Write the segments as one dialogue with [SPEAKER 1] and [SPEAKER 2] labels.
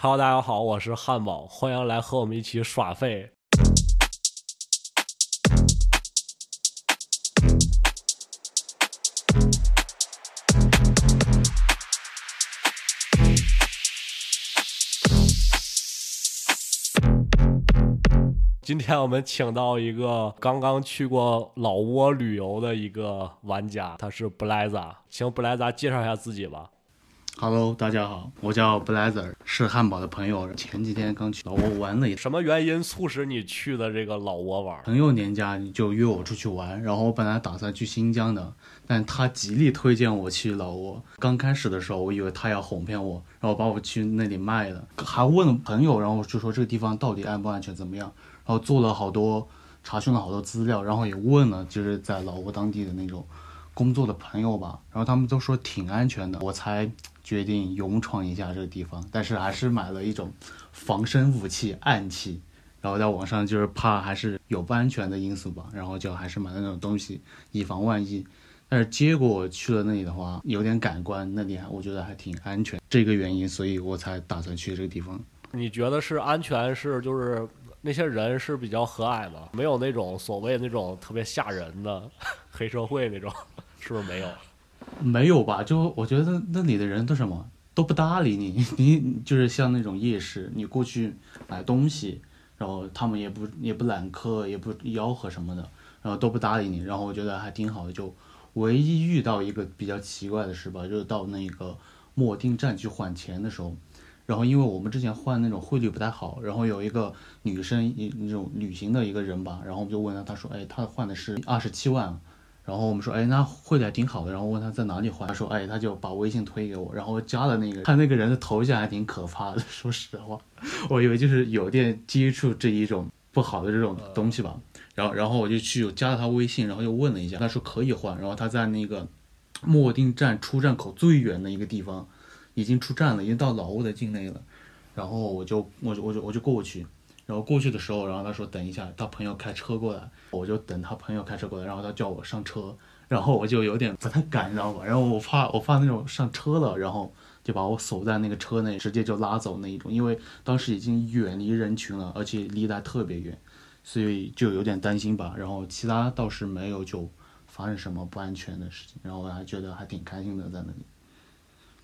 [SPEAKER 1] Hello，大家好，我是汉堡，欢迎来和我们一起耍废。今天我们请到一个刚刚去过老挝旅游的一个玩家，他是布莱扎，请布莱扎介绍一下自己吧。
[SPEAKER 2] Hello，大家好，我叫 Blazer，是汉堡的朋友。前几天刚去老挝玩了一次，
[SPEAKER 1] 什么原因促使你去的这个老挝玩？
[SPEAKER 2] 朋友年假就约我出去玩，然后我本来打算去新疆的，但他极力推荐我去老挝。刚开始的时候，我以为他要哄骗我，然后把我去那里卖了，还问了朋友，然后就说这个地方到底安不安全，怎么样，然后做了好多查询了好多资料，然后也问了就是在老挝当地的那种工作的朋友吧，然后他们都说挺安全的，我才决定勇闯一下这个地方，但是还是买了一种防身武器暗器。然后在网上就是怕还是有不安全的因素吧，然后就还是买了那种东西以防万一。但是结果去了那里的话，有点感官，那里还我觉得还挺安全，这个原因，所以我才打算去这个地方。
[SPEAKER 1] 你觉得是安全是就是那些人是比较和蔼吗？没有那种所谓那种特别吓人的 黑社会那种，是不是没有？
[SPEAKER 2] 没有吧？就我觉得那里的人都什么都不搭理 你，你就是像那种夜市，你过去买东西，然后他们也不也不揽客，也不吆喝什么的，然后都不搭理你，然后我觉得还挺好的。就唯一遇到一个比较奇怪的事吧，就是到那个莫丁站去换钱的时候，然后因为我们之前换那种汇率不太好，然后有一个女生一那种旅行的一个人吧，然后我们就问他，他说，哎，他换的是二十七万。然后我们说，哎，那会的还挺好的。然后问他在哪里换，他说，哎，他就把微信推给我，然后加了那个，他那个人的头像还挺可怕的。说实话，我以为就是有点接触这一种不好的这种东西吧。然后，然后我就去加了他微信，然后又问了一下，他说可以换。然后他在那个莫定站出站口最远的一个地方，已经出站了，已经到老挝的境内了。然后我就我就我就我就过去。然后过去的时候，然后他说等一下，他朋友开车过来，我就等他朋友开车过来，然后他叫我上车，然后我就有点不太敢，你知道吧？然后我怕我怕那种上车了，然后就把我锁在那个车内，直接就拉走那一种，因为当时已经远离人群了，而且离得特别远，所以就有点担心吧。然后其他倒是没有就发生什么不安全的事情，然后我还觉得还挺开心的在那里。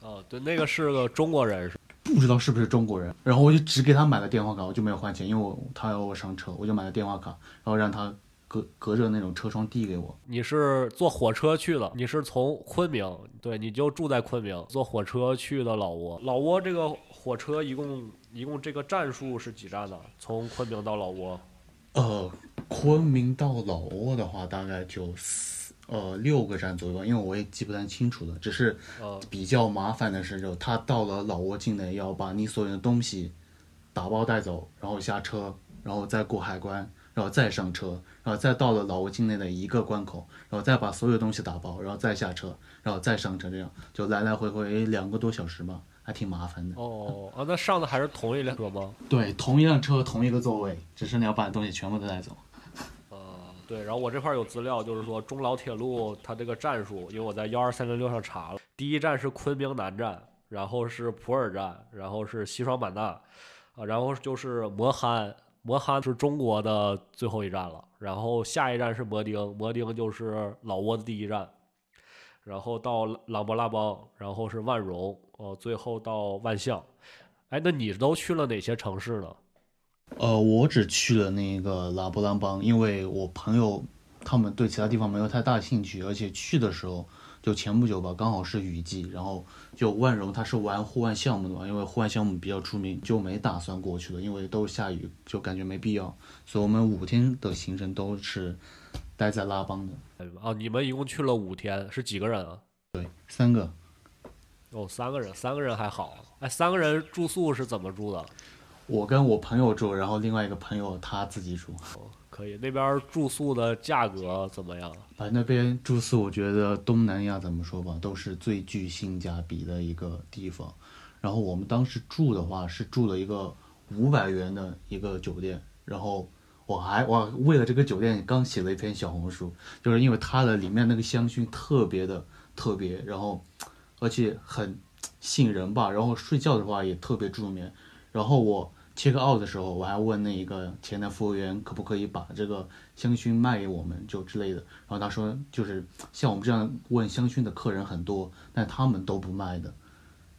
[SPEAKER 1] 哦，对，那个是个中国人是。
[SPEAKER 2] 不知道是不是中国人，然后我就只给他买了电话卡，我就没有换钱，因为我他要我上车，我就买了电话卡，然后让他隔隔着那种车窗递给我。
[SPEAKER 1] 你是坐火车去的？你是从昆明，对，你就住在昆明，坐火车去的老挝。老挝这个火车一共一共这个站数是几站呢？从昆明到老挝？
[SPEAKER 2] 呃，昆明到老挝的话，大概就四呃六个站左右吧，因为我也记不太清楚了。只是
[SPEAKER 1] 呃，
[SPEAKER 2] 比较麻烦的是，就他到了老挝境内，要把你所有的东西打包带走，然后下车，然后再过海关，然后再上车，然后再到了老挝境内的一个关口，然后再把所有东西打包，然后再下车，然后再上车，这样就来来回回两个多小时吧，还挺麻烦的。
[SPEAKER 1] 哦啊，那上的还是同一辆车吗？
[SPEAKER 2] 对，同一辆车，同一个座位，只是你要把东西全部都带走。
[SPEAKER 1] 对，然后我这块有资料，就是说中老铁路它这个战术，因为我在幺二三零六上查了，第一站是昆明南站，然后是普洱站，然后是西双版纳，啊，然后就是摩憨，摩憨是中国的最后一站了，然后下一站是摩丁，摩丁就是老挝的第一站，然后到琅勃拉邦，然后是万荣，哦，最后到万象。哎，那你都去了哪些城市呢？
[SPEAKER 2] 呃，我只去了那个拉布兰邦，因为我朋友他们对其他地方没有太大兴趣，而且去的时候就前不久吧，刚好是雨季，然后就万荣他是玩户外项目的嘛，因为户外项目比较出名，就没打算过去了，因为都下雨，就感觉没必要，所以我们五天的行程都是待在拉邦的，
[SPEAKER 1] 哎哦，你们一共去了五天，是几个人啊？
[SPEAKER 2] 对，三个。
[SPEAKER 1] 哦，三个人，三个人还好。哎，三个人住宿是怎么住的？
[SPEAKER 2] 我跟我朋友住，然后另外一个朋友他自己住。
[SPEAKER 1] 哦，可以。那边住宿的价格怎么样？
[SPEAKER 2] 啊，那边住宿我觉得东南亚怎么说吧，都是最具性价比的一个地方。然后我们当时住的话是住了一个五百元的一个酒店，然后我还我为了这个酒店刚写了一篇小红书，就是因为它的里面那个香薰特别的特别，然后而且很吸引人吧，然后睡觉的话也特别助眠。然后我 check out 的时候，我还问那一个前台服务员可不可以把这个香薰卖给我们，就之类的。然后他说，就是像我们这样问香薰的客人很多，但他们都不卖的。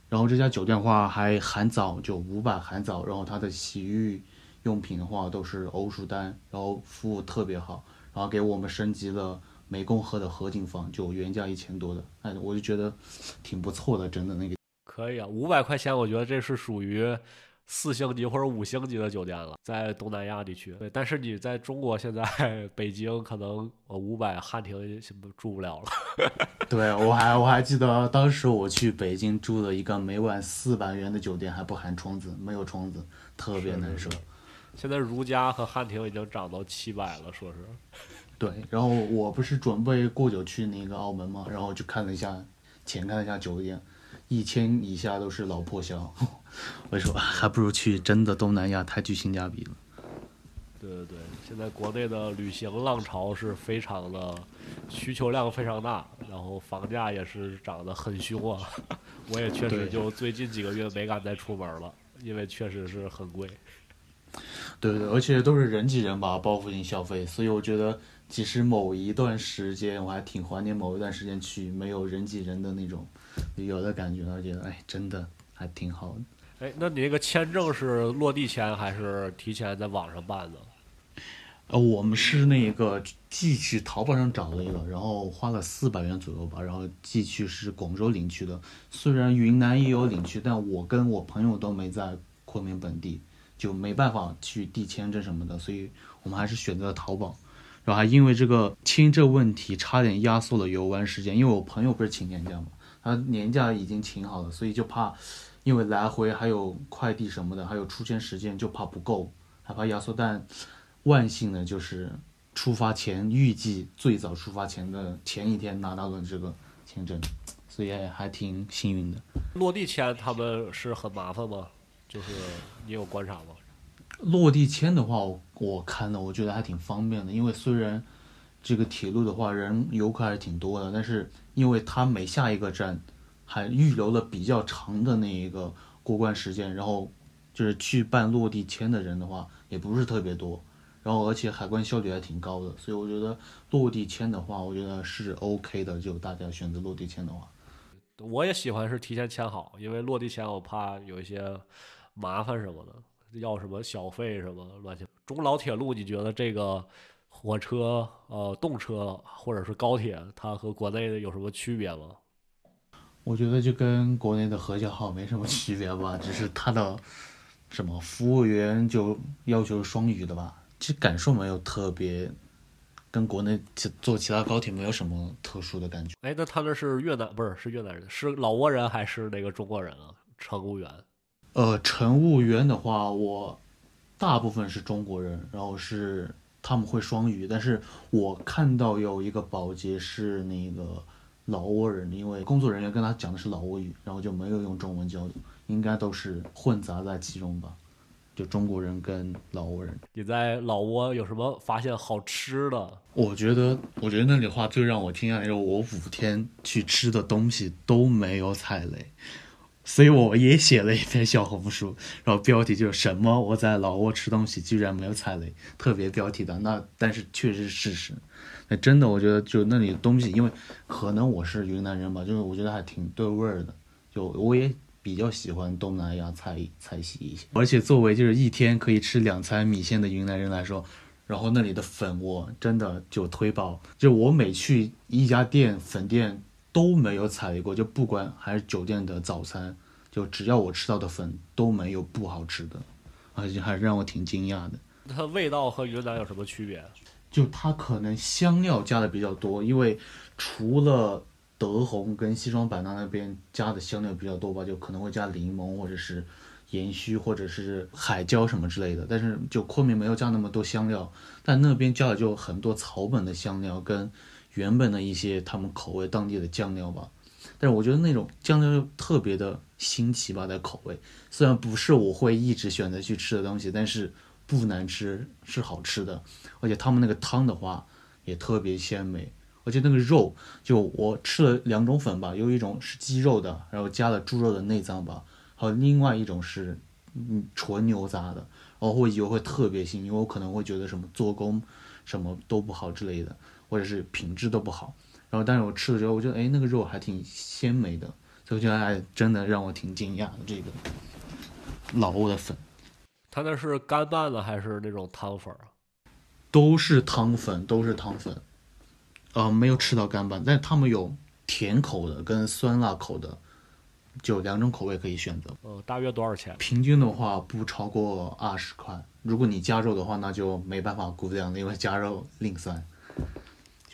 [SPEAKER 2] 然后这家酒店话还含早，就五百含早，然后它的洗浴用品的话都是欧舒丹，然后服务特别好，然后给我们升级了湄公河的合景房，就原价一千多的，哎，我就觉得挺不错的，真的那个。
[SPEAKER 1] 可以啊，五百块钱，我觉得这是属于四星级或者五星级的酒店了，在东南亚地区。对，但是你在中国现在北京可能呃五百汉庭住不了了。
[SPEAKER 2] 对我还我还记得当时我去北京住的一个每晚四百元的酒店，还不含窗子，没有窗子，特别难受。
[SPEAKER 1] 现在如家和汉庭已经涨到七百了，说是。
[SPEAKER 2] 对，然后我不是准备过久去那个澳门嘛，然后就看了一下，浅看了一下酒店。一千以下都是老破小，我说 还不如去真的东南亚，太具性价比了。
[SPEAKER 1] 对对对，现在国内的旅行浪潮是非常的，需求量非常大，然后房价也是涨得很凶啊。我也确实就最近几个月没敢再出门了，因为确实是很贵。
[SPEAKER 2] 对对，而且都是人挤人吧，报复性消费，所以我觉得，其实某一段时间我还挺怀念某一段时间去没有人挤人的那种。旅游的感觉，我觉得哎，真的还挺好的。
[SPEAKER 1] 哎，那你那个签证是落地签还是提前在网上办的？
[SPEAKER 2] 呃，我们是那个寄去淘宝上找了一个，然后花了四百元左右吧，然后寄去是广州领区的。虽然云南也有领区，但我跟我朋友都没在昆明本地，就没办法去递签证什么的，所以我们还是选择了淘宝。然后还因为这个签证问题，差点压缩了游玩时间，因为我朋友不是请年假嘛。他年假已经请好了，所以就怕，因为来回还有快递什么的，还有出签时间，就怕不够，害怕压缩。但万幸的就是出发前预计最早出发前的前一天拿到了这个签证，所以还挺幸运的。
[SPEAKER 1] 落地签他们是很麻烦吗？就是你有观察吗？
[SPEAKER 2] 落地签的话，我我看了，我觉得还挺方便的，因为虽然。这个铁路的话，人游客还是挺多的，但是因为它每下一个站，还预留了比较长的那一个过关时间，然后就是去办落地签的人的话，也不是特别多，然后而且海关效率还挺高的，所以我觉得落地签的话，我觉得是 OK 的，就大家选择落地签的话，
[SPEAKER 1] 我也喜欢是提前签好，因为落地签我怕有一些麻烦什么的，要什么小费什么乱七。中老铁路，你觉得这个？火车、呃，动车或者是高铁，它和国内的有什么区别吗？
[SPEAKER 2] 我觉得就跟国内的和谐号没什么区别吧，只是它的什么服务员就要求双语的吧，其实感受没有特别，跟国内坐其他高铁没有什么特殊的感觉。
[SPEAKER 1] 哎，那他那是越南不是是越南人，是老挝人还是那个中国人啊？乘务员？
[SPEAKER 2] 呃，乘务员的话，我大部分是中国人，然后是。他们会双语，但是我看到有一个保洁是那个老挝人，因为工作人员跟他讲的是老挝语，然后就没有用中文交流，应该都是混杂在其中吧，就中国人跟老挝人。
[SPEAKER 1] 你在老挝有什么发现好吃的？
[SPEAKER 2] 我觉得，我觉得那里话最让我惊讶的是，我五天去吃的东西都没有踩雷。所以我也写了一篇小红书，然后标题就是什么我在老挝吃东西居然没有踩雷，特别标题的。那但是确实是事实，那真的我觉得就那里的东西，因为可能我是云南人吧，就是我觉得还挺对味儿的。就我也比较喜欢东南亚菜菜系一些，而且作为就是一天可以吃两餐米线的云南人来说，然后那里的粉我真的就推爆，就我每去一家店粉店。都没有踩雷过，就不管还是酒店的早餐，就只要我吃到的粉都没有不好吃的，而且还让我挺惊讶的。
[SPEAKER 1] 它味道和云南有什么区别？
[SPEAKER 2] 就它可能香料加的比较多，因为除了德宏跟西双版纳那边加的香料比较多吧，就可能会加柠檬或者是盐须或者是海椒什么之类的。但是就昆明没有加那么多香料，但那边加的就很多草本的香料跟。原本的一些他们口味当地的酱料吧，但是我觉得那种酱料又特别的新奇吧，在口味虽然不是我会一直选择去吃的东西，但是不难吃，是好吃的。而且他们那个汤的话也特别鲜美，而且那个肉就我吃了两种粉吧，有一种是鸡肉的，然后加了猪肉的内脏吧，还有另外一种是嗯纯牛杂的，然后我以为会特别腥，因为我可能会觉得什么做工什么都不好之类的，或者是品质都不好。然后但是我吃了之后，我觉得哎那个肉还挺鲜美的，所以我觉得哎真的让我挺惊讶的这个老挝的粉。
[SPEAKER 1] 它那是干拌的还是那种汤粉啊？
[SPEAKER 2] 都是汤粉，都是汤粉，呃，没有吃到干拌，但是他们有甜口的跟酸辣口的，就两种口味可以选择。
[SPEAKER 1] 呃，大约多少钱？
[SPEAKER 2] 平均的话不超过二十块，如果你加肉的话，那就没办法估量了，因为加肉另算。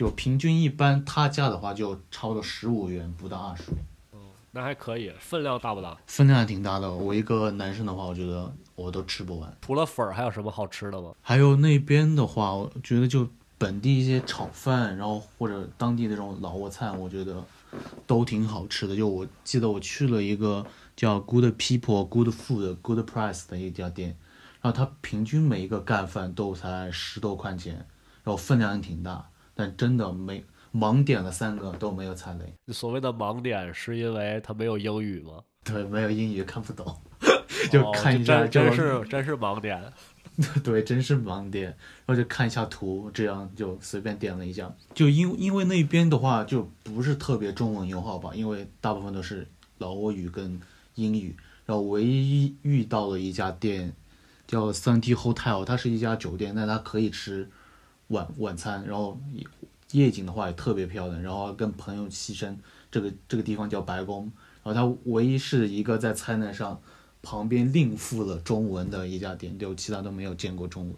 [SPEAKER 2] 就平均一般他家的话就差不多十五元，不到二十元，
[SPEAKER 1] 那还可以，分量大不大？
[SPEAKER 2] 分量还挺大的。我一个男生的话，我觉得我都吃不完。
[SPEAKER 1] 除了粉儿，还有什么好吃的吗？
[SPEAKER 2] 还有那边的话，我觉得就本地一些炒饭，然后或者当地那种老挝菜，我觉得都挺好吃的。就我记得我去了一个叫 Good People Good Food Good Price 的一家店，然后它平均每一个干饭都才十多块钱，然后分量也挺大，但真的没盲点了三个都没有踩雷。
[SPEAKER 1] 所谓的盲点是因为它没有英语吗？
[SPEAKER 2] 对，没有英语看不懂，就
[SPEAKER 1] 哦
[SPEAKER 2] 看一下
[SPEAKER 1] 真真
[SPEAKER 2] 是
[SPEAKER 1] 真是盲点。
[SPEAKER 2] 对，真是盲点，然后就看一下图，这样就随便点了一下。就因因为那边的话就不是特别中文友好吧，因为大部分都是老挝语跟英语。然后唯一遇到了一家店叫 Sunty Hotel，它是一家酒店，但它可以吃晚晚餐，然后夜景的话也特别漂亮。然后跟朋友牺牲这个这个地方叫白宫，然后它唯一是一个在菜单上。旁边另附了中文的一家店，就其他都没有见过中文，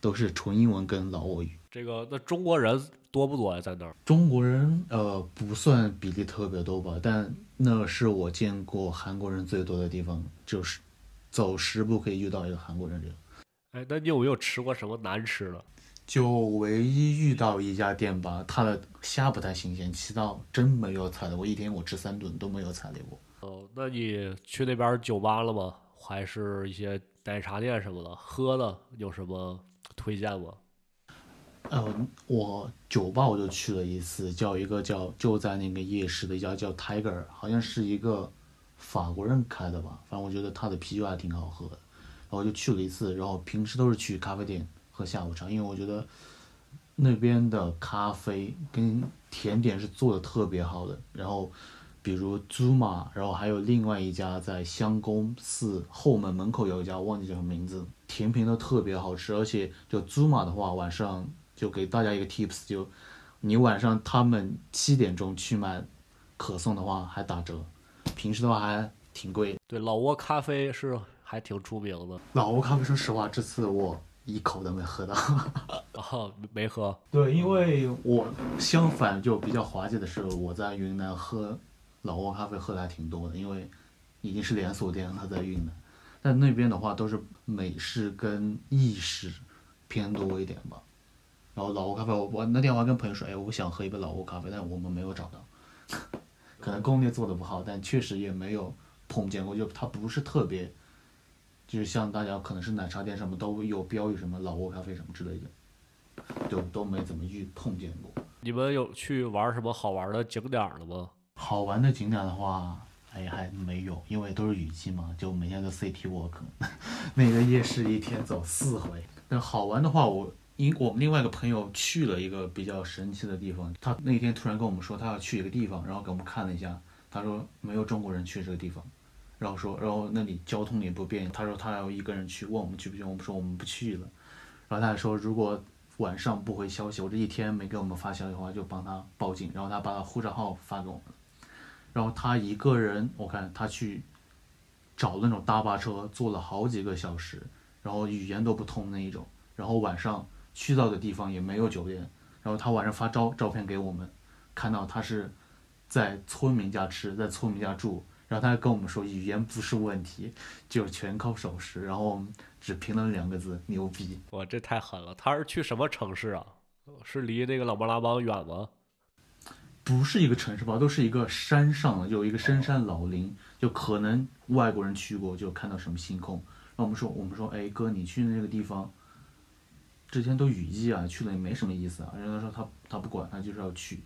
[SPEAKER 2] 都是纯英文跟老挝语。
[SPEAKER 1] 这个那中国人多不多呀？在那儿？
[SPEAKER 2] 中国人呃不算比例特别多吧，但那是我见过韩国人最多的地方，就是走十步可以遇到一个韩国人这样。
[SPEAKER 1] 哎，那你有没有吃过什么难吃的？
[SPEAKER 2] 就唯一遇到一家店吧，它的虾不太新鲜，其他真没有踩雷。我一天我吃三顿都没有踩雷过。
[SPEAKER 1] 哦，那你去那边酒吧了吗？还是一些奶茶店什么的？喝的有什么推荐吗？
[SPEAKER 2] 呃，我酒吧我就去了一次，叫一个叫就在那个夜市的一家叫 Tiger，好像是一个法国人开的吧。反正我觉得他的啤酒还挺好喝的，然后就去了一次。然后平时都是去咖啡店喝下午茶，因为我觉得那边的咖啡跟甜点是做的特别好的。然后比如祖玛，然后还有另外一家在香宫寺后门门口有一家，忘记叫什么名字，甜品都特别好吃。而且就祖玛的话，晚上就给大家一个 tips，就你晚上他们七点钟去买可颂的话还打折，平时的话还挺贵。
[SPEAKER 1] 对，老挝咖啡是还挺出名的。
[SPEAKER 2] 老挝咖啡，说实话，这次我一口都没喝到。
[SPEAKER 1] 哦，没喝。
[SPEAKER 2] 对，因为我相反就比较滑稽的是，我在云南喝老挝咖啡喝的还挺多的，因为已经是连锁店了，在云南。但那边的话都是美式跟意式偏多一点吧。然后老挝咖啡，我我那天我还跟朋友说，哎，我想喝一杯老挝咖啡，但我们没有找到，可能攻略做的不好，但确实也没有碰见过，就它不是特别，就是像大家可能是奶茶店什么都有标语什么老挝咖啡什么之类的，就都没怎么遇碰见过。
[SPEAKER 1] 你们有去玩什么好玩的景点了吗？
[SPEAKER 2] 好玩的景点的话，哎，还没有，因为都是雨季嘛，就每天都 city walk，那个夜市一天走四回。但好玩的话，我因我们另外一个朋友去了一个比较神奇的地方，他那天突然跟我们说他要去一个地方，然后给我们看了一下，他说没有中国人去这个地方，然后说，然后那里交通也不便，他说他要一个人去，问我们去不去，我们说我们不去了，然后他还说如果晚上不回消息，我这一天没给我们发消息的话，就帮他报警，然后他把他护照号发给我们。然后他一个人，我看他去找那种大巴车，坐了好几个小时，然后语言都不通那一种。然后晚上去到的地方也没有酒店，然后他晚上发照照片给我们，看到他是在村民家吃，在村民家住。然后他还跟我们说语言不是问题，就全靠手势，然后我们只评论两个字牛逼。
[SPEAKER 1] 哇，这太狠了！他是去什么城市啊？是离那个朗勃拉邦远吗？
[SPEAKER 2] 不是一个城市吧，都是一个山上，有一个深山老林，就可能外国人去过，就看到什么星空。然后我们说，我们说，哎哥，你去那个地方，之前都雨季啊，去了也没什么意思啊。然后他说他他不管，他就是要去。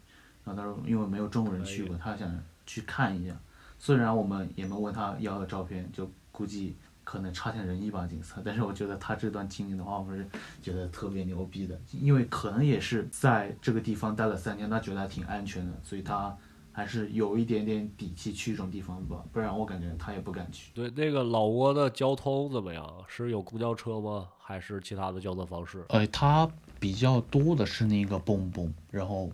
[SPEAKER 2] 然后他说，因为没有中国人去过，他想去看一下。虽然我们也没问他要的照片，就估计可能差强人意吧，景色。但是我觉得他这段经历的话，我是觉得特别牛逼的，因为可能也是在这个地方待了三天，他觉得还挺安全的，所以他还是有一点点底气去这种地方吧。不然我感觉他也不敢去。
[SPEAKER 1] 对，那个老挝的交通怎么样？是有公交车吗？还是其他的交通方式？
[SPEAKER 2] 呃，它比较多的是那个蹦蹦，然后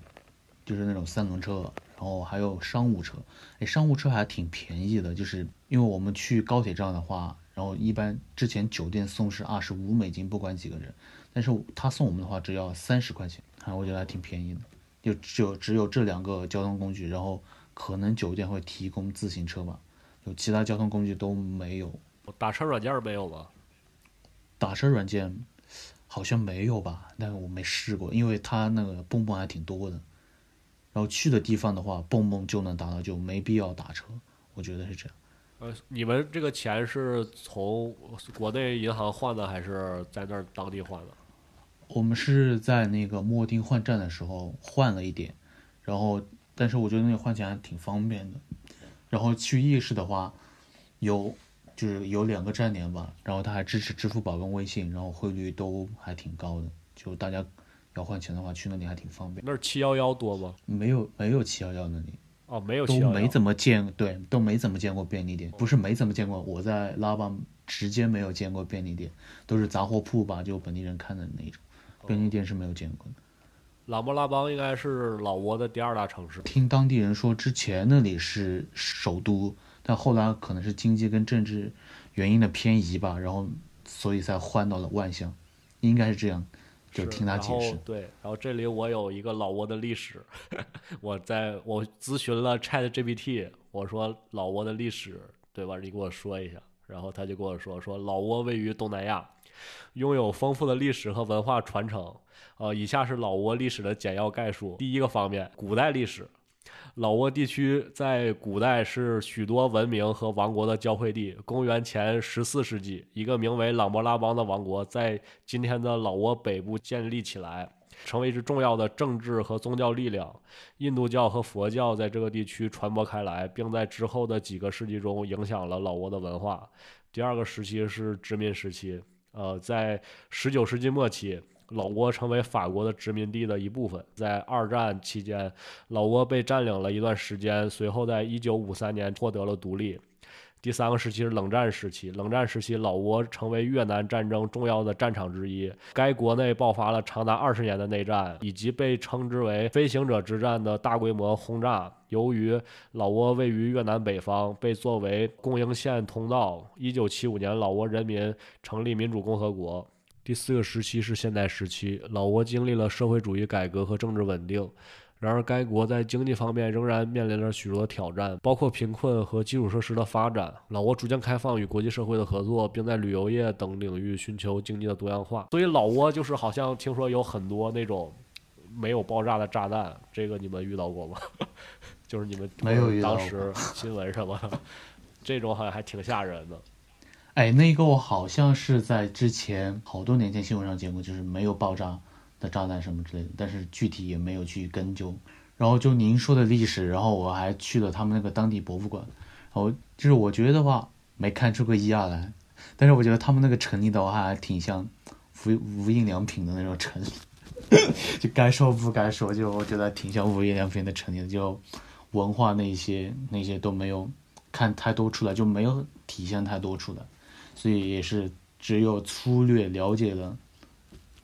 [SPEAKER 2] 就是那种三轮车，然后还有商务车。哎，商务车还挺便宜的，就是因为我们去高铁站的话，然后一般之前酒店送是二十五美金，不管几个人，但是他送我们的话只要三十块钱，啊，我觉得还挺便宜的。就只有只有这两个交通工具，然后可能酒店会提供自行车吧，有其他交通工具都没有。
[SPEAKER 1] 打车软件没有吗？
[SPEAKER 2] 打车软件好像没有吧，但是我没试过，因为它那个蹦蹦还挺多的。然后去的地方的话，蹦蹦就能达到，就没必要打车，我觉得是这样。
[SPEAKER 1] 呃，你们这个钱是从国内银行换的，还是在那儿当地换的？
[SPEAKER 2] 我们是在那个莫丁换站的时候换了一点，然后但是我觉得那个换钱还挺方便的。然后去夜市的话，有就是有两个站点吧，然后它还支持支付宝跟微信，然后汇率都还挺高的，就大家要换钱的话去那里还挺方便。
[SPEAKER 1] 那儿七幺幺多吗？
[SPEAKER 2] 没有没有七幺幺那里
[SPEAKER 1] 哦，没有
[SPEAKER 2] 都
[SPEAKER 1] 711
[SPEAKER 2] 没怎么见，对，都没怎么见过便利店，不是没怎么见过，我在拉邦直接没有见过便利店，都是杂货铺吧，就本地人看的那种，便利店是没有见过的。
[SPEAKER 1] 琅勃拉邦应该是老挝的第二大城市。
[SPEAKER 2] 听当地人说，之前那里是首都，但后来可能是经济跟政治原因的偏移吧，然后所以才换到了万象，应该是这样。就是听他
[SPEAKER 1] 然后
[SPEAKER 2] 解释，
[SPEAKER 1] 对，然后这里我有一个老挝的历史，我在我咨询了 Chat GPT，我说老挝的历史，对吧？你给我说一下，然后他就跟我说，说老挝位于东南亚，拥有丰富的历史和文化传承。呃，以下是老挝历史的简要概述。第一个方面，古代历史。老挝地区在古代是许多文明和王国的交汇地。公元前十四世纪，一个名为琅勃拉邦的王国在今天的老挝北部建立起来，成为一支重要的政治和宗教力量。印度教和佛教在这个地区传播开来，并在之后的几个世纪中影响了老挝的文化。第二个时期是殖民时期，呃，在十九世纪末期，老挝成为法国的殖民地的一部分。在二战期间，老挝被占领了一段时间，随后在一九五三年获得了独立。第三个时期是冷战时期，冷战时期老挝成为越南战争重要的战场之一，该国内爆发了长达二十年的内战，以及被称之为“飞行者之战”的大规模轰炸。由于老挝位于越南北方，被作为供应线通道。一九七五年，老挝人民成立民主共和国。第四个时期是现代时期，老挝经历了社会主义改革和政治稳定。然而，该国在经济方面仍然面临着许多挑战，包括贫困和基础设施的发展。老挝逐渐开放与国际社会的合作，并在旅游业等领域寻求经济的多样化。所以，老挝就是好像听说有很多那种没有爆炸的炸弹，这个你们遇到过吗？就是你们
[SPEAKER 2] 没有
[SPEAKER 1] 当时新闻什么，这种好像还挺吓人的。
[SPEAKER 2] 哎，那个我好像是在之前好多年前新闻上见过，就是没有爆炸的炸弹什么之类的，但是具体也没有去跟究。然后就您说的历史，然后我还去了他们那个当地博物馆，然后就是我觉得的话没看出个一二来，但是我觉得他们那个成立的话还挺像无无印良品的那种成立，就该说不该说，就我觉得挺像无印良品的成立，就文化那些那些都没有看太多出来，就没有体现太多出来。所以也是只有粗略了解了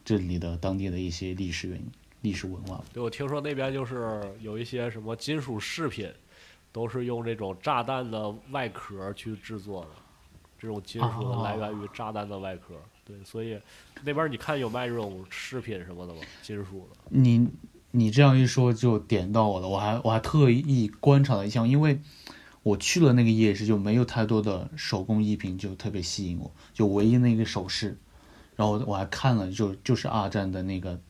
[SPEAKER 2] 这里的当地的一些历史原因、历史文化。
[SPEAKER 1] 对，我听说那边就是有一些什么金属饰品，都是用这种炸弹的外壳去制作的。这种金属的来源于炸弹的外壳。对，所以那边你看有卖这种饰品什么的吗？金属的。
[SPEAKER 2] 你你这样一说就点到我了，我还我还特意观察了一下，因为我去了那个夜市，就没有太多的手工艺品，就特别吸引我，就唯一那个首饰，然后我还看了，就就是二战的那个，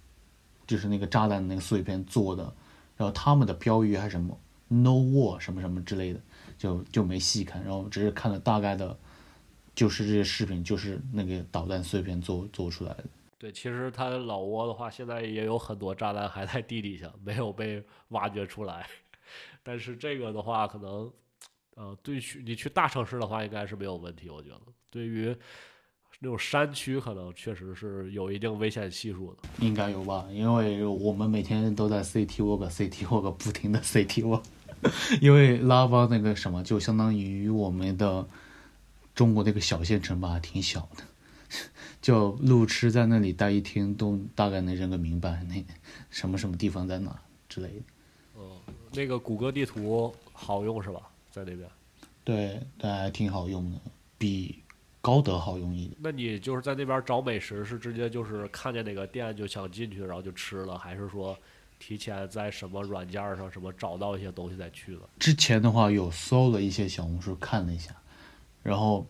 [SPEAKER 2] 就是那个炸弹那个碎片做的，然后他们的标语还是什么 “No War” 什么什么之类的，就就没细看，然后只是看了大概的，就是这些饰品就是那个导弹碎片做做出来的。
[SPEAKER 1] 对，其实它老挝的话，现在也有很多炸弹还在地底下，没有被挖掘出来。但是这个的话，可能呃，对去你去大城市的话，应该是没有问题，我觉得。对于那种山区，可能确实是有一定危险系数的。
[SPEAKER 2] 应该有吧，因为我们每天都在 CT walk、CT walk 不停的 CT walk，因为拉巴那个什么，就相当于我们的中国那个小县城吧，挺小的，就路痴在那里待一天，都大概能认个明白，那什么什么地方在哪之类的。
[SPEAKER 1] 哦，那个谷歌地图好用是吧？在那边？
[SPEAKER 2] 对，还挺好用的，比。高德好用一点。
[SPEAKER 1] 那你就是在那边找美食，是直接就是看见哪个店就想进去，然后就吃了，还是说提前在什么软件上什么找到一些东西再去的？
[SPEAKER 2] 之前的话有搜了一些小红书看了一下，然后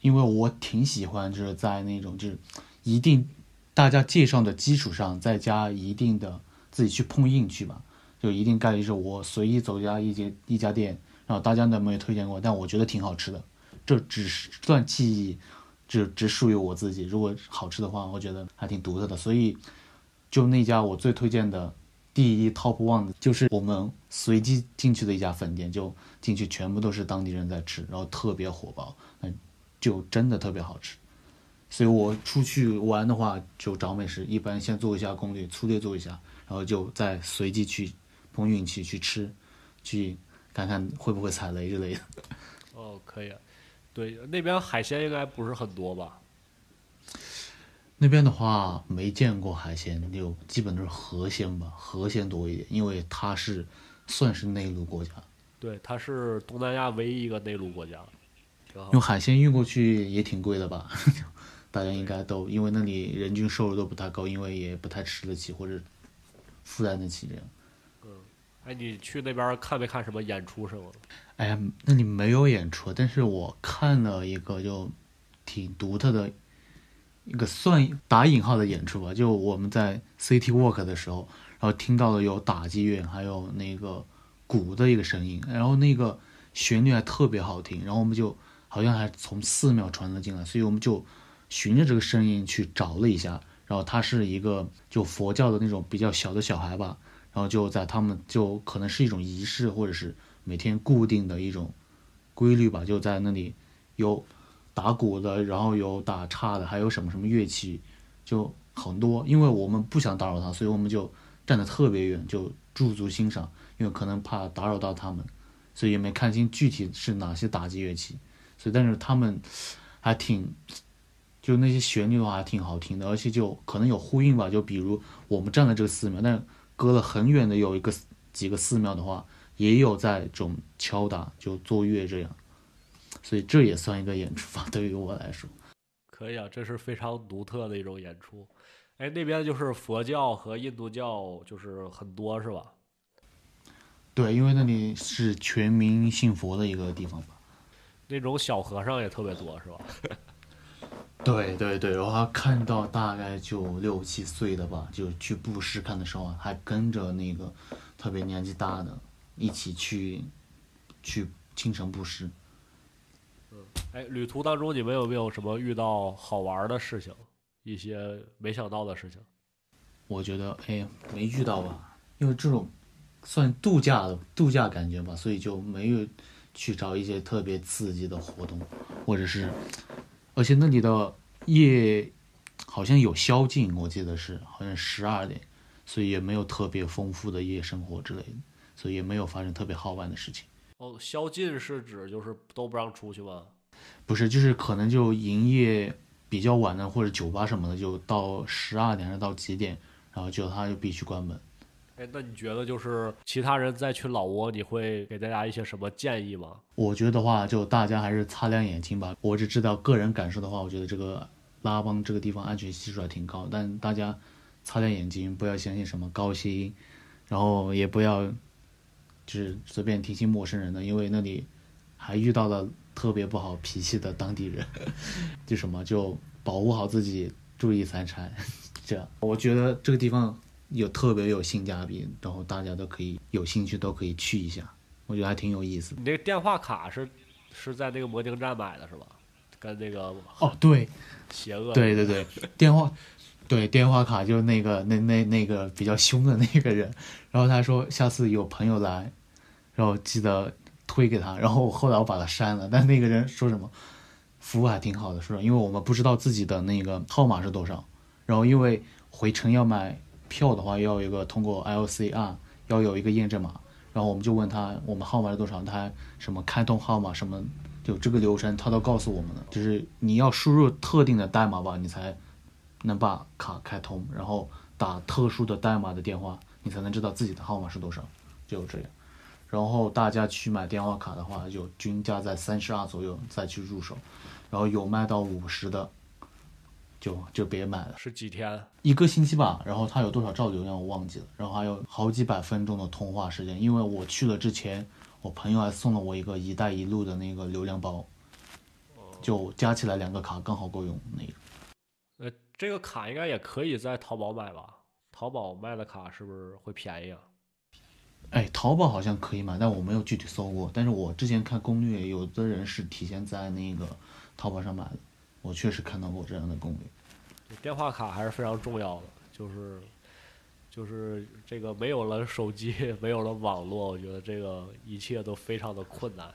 [SPEAKER 2] 因为我挺喜欢就是在那种就是一定大家介绍的基础上再加一定的自己去碰运气吧，就一定概率是我随意走家一间一家店，然后大家都没有推荐过，但我觉得挺好吃的。这只是算记忆，只只属于我自己。如果好吃的话，我觉得还挺独特的。所以，就那家我最推荐的第一 top one 就是我们随机进去的一家粉店，就进去全部都是当地人在吃，然后特别火爆，嗯，就真的特别好吃。所以我出去玩的话，就找美食，一般先做一下攻略，粗略做一下，然后就再随机去碰运气去吃，去看看会不会踩雷之类的。
[SPEAKER 1] 哦，可以。对，那边海鲜应该不是很多吧？
[SPEAKER 2] 那边的话没见过海鲜，就基本都是河鲜吧，河鲜多一点，因为它是算是内陆国家。
[SPEAKER 1] 对，它是东南亚唯一一个内陆国家。
[SPEAKER 2] 用海鲜运过去也挺贵的吧？大家应该都因为那里人均收入都不太高，因为也不太吃得起或者负担得起这样。
[SPEAKER 1] 哎，你去那边看没看什么演出什么？
[SPEAKER 2] 哎呀，那里没有演出，但是我看了一个就挺独特的，一个算打引号的演出吧。就我们在 City Walk 的时候，然后听到了有打击乐，还有那个鼓的一个声音，然后那个旋律还特别好听，然后我们就好像还从寺庙传了进来，所以我们就循着这个声音去找了一下，然后他是一个就佛教的那种比较小的小孩吧。然后就在他们就可能是一种仪式，或者是每天固定的一种规律吧，就在那里有打鼓的，然后有打叉的，还有什么什么乐器，就很多。因为我们不想打扰他，所以我们就站得特别远，就驻足欣赏，因为可能怕打扰到他们，所以也没看清具体是哪些打击乐器。所以但是他们还挺，就那些旋律的话还挺好听的，而且就可能有呼应吧。就比如我们站在这个寺庙，但。隔了很远的有一个几个寺庙的话，也有在这种敲打就奏乐这样，所以这也算一个演出吧。对于我来说，
[SPEAKER 1] 可以啊，这是非常独特的一种演出。哎，那边就是佛教和印度教就是很多是吧？
[SPEAKER 2] 对，因为那里是全民信佛的一个地方吧。
[SPEAKER 1] 那种小和尚也特别多是吧？
[SPEAKER 2] 对对对，我还看到大概就六七岁的吧，就去布施看的时候，还跟着那个特别年纪大的一起去去清城布施。
[SPEAKER 1] 嗯，哎，旅途当中你们有没有什么遇到好玩的事情，一些没想到的事情？
[SPEAKER 2] 我觉得哎，没遇到吧，因为这种算度假的度假感觉吧，所以就没有去找一些特别刺激的活动，或者是。而且那里的夜好像有宵禁，我记得是好像十二点，所以也没有特别丰富的夜生活之类的，所以也没有发生特别好玩的事情。
[SPEAKER 1] 哦，宵禁是指就是都不让出去吗？
[SPEAKER 2] 不是，就是可能就营业比较晚的或者酒吧什么的，就到十二点还是到几点，然后就他就必须关门。
[SPEAKER 1] 那你觉得就是其他人再去老挝，你会给大家一些什么建议吗？
[SPEAKER 2] 我觉得的话，就大家还是擦亮眼睛吧。我只知道个人感受的话，我觉得这个拉邦这个地方安全系数还挺高，但大家擦亮眼睛，不要相信什么高薪，然后也不要就是随便听信陌生人的，因为那里还遇到了特别不好脾气的当地人，就什么就保护好自己，注意财产。这样，我觉得这个地方。有特别有性价比，然后大家都可以有兴趣都可以去一下，我觉得还挺有意思。
[SPEAKER 1] 你那个电话卡是是在那个摩丁站买的是吧？跟那个
[SPEAKER 2] 哦对，
[SPEAKER 1] 邪恶
[SPEAKER 2] 对对对电话对电话卡就是那个那那那个比较凶的那个人，然后他说下次有朋友来，然后记得推给他，然后后来我把他删了，但那个人说什么服务还挺好的，说因为我们不知道自己的那个号码是多少，然后因为回程要买票的话要有一个通过 LCR 要有一个验证码，然后我们就问他我们号码是多少，他什么开通号码什么就这个流程他都告诉我们了，就是你要输入特定的代码吧，你才能把卡开通，然后打特殊的代码的电话，你才能知道自己的号码是多少，就这样。然后大家去买电话卡的话，就均价在三十二左右再去入手，然后有卖到五十的，就就别买了。
[SPEAKER 3] 是几天？
[SPEAKER 2] 一个星期吧，然后它有多少兆流量我忘记了，然后还有好几百分钟的通话时间。因为我去了之前，我朋友还送了我一个“一带一路”的那个流量包，就加起来两个卡刚好够用那个。
[SPEAKER 3] 呃，这个卡应该也可以在淘宝买吧？淘宝卖的卡是不是会便宜啊？
[SPEAKER 2] 哎，淘宝好像可以买，但我没有具体搜过。但是我之前看攻略，有的人是提前在那个淘宝上买的，我确实看到过这样的攻略。
[SPEAKER 3] 电话卡还是非常重要的，就是就是这个没有了手机，没有了网络，我觉得这个一切都非常的困难。